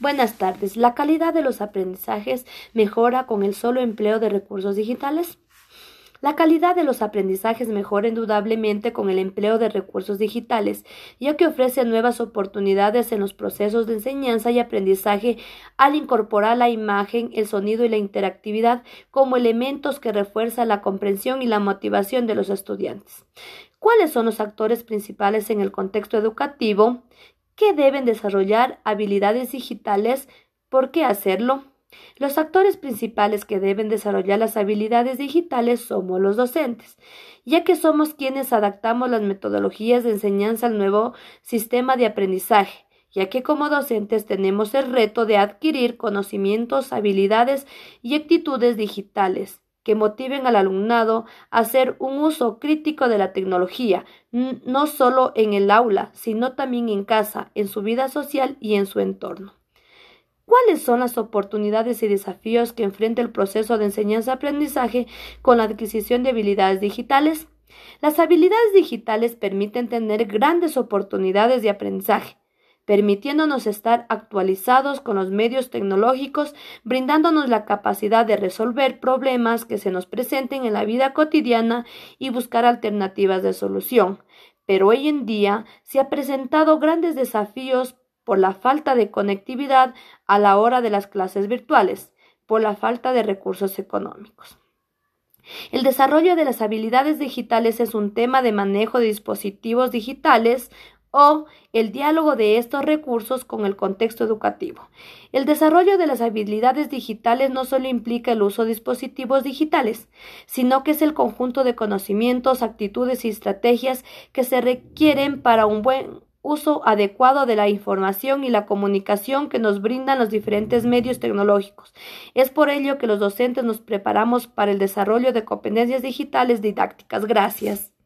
Buenas tardes. ¿La calidad de los aprendizajes mejora con el solo empleo de recursos digitales? La calidad de los aprendizajes mejora indudablemente con el empleo de recursos digitales, ya que ofrece nuevas oportunidades en los procesos de enseñanza y aprendizaje al incorporar la imagen, el sonido y la interactividad como elementos que refuerzan la comprensión y la motivación de los estudiantes. ¿Cuáles son los actores principales en el contexto educativo? Que deben desarrollar habilidades digitales. ¿Por qué hacerlo? Los actores principales que deben desarrollar las habilidades digitales somos los docentes, ya que somos quienes adaptamos las metodologías de enseñanza al nuevo sistema de aprendizaje, ya que como docentes tenemos el reto de adquirir conocimientos, habilidades y actitudes digitales que motiven al alumnado a hacer un uso crítico de la tecnología, no solo en el aula, sino también en casa, en su vida social y en su entorno. ¿Cuáles son las oportunidades y desafíos que enfrenta el proceso de enseñanza-aprendizaje con la adquisición de habilidades digitales? Las habilidades digitales permiten tener grandes oportunidades de aprendizaje, permitiéndonos estar actualizados con los medios tecnológicos, brindándonos la capacidad de resolver problemas que se nos presenten en la vida cotidiana y buscar alternativas de solución. Pero hoy en día se han presentado grandes desafíos por la falta de conectividad a la hora de las clases virtuales, por la falta de recursos económicos. El desarrollo de las habilidades digitales es un tema de manejo de dispositivos digitales o el diálogo de estos recursos con el contexto educativo. El desarrollo de las habilidades digitales no solo implica el uso de dispositivos digitales, sino que es el conjunto de conocimientos, actitudes y estrategias que se requieren para un buen uso adecuado de la información y la comunicación que nos brindan los diferentes medios tecnológicos. Es por ello que los docentes nos preparamos para el desarrollo de competencias digitales didácticas. Gracias.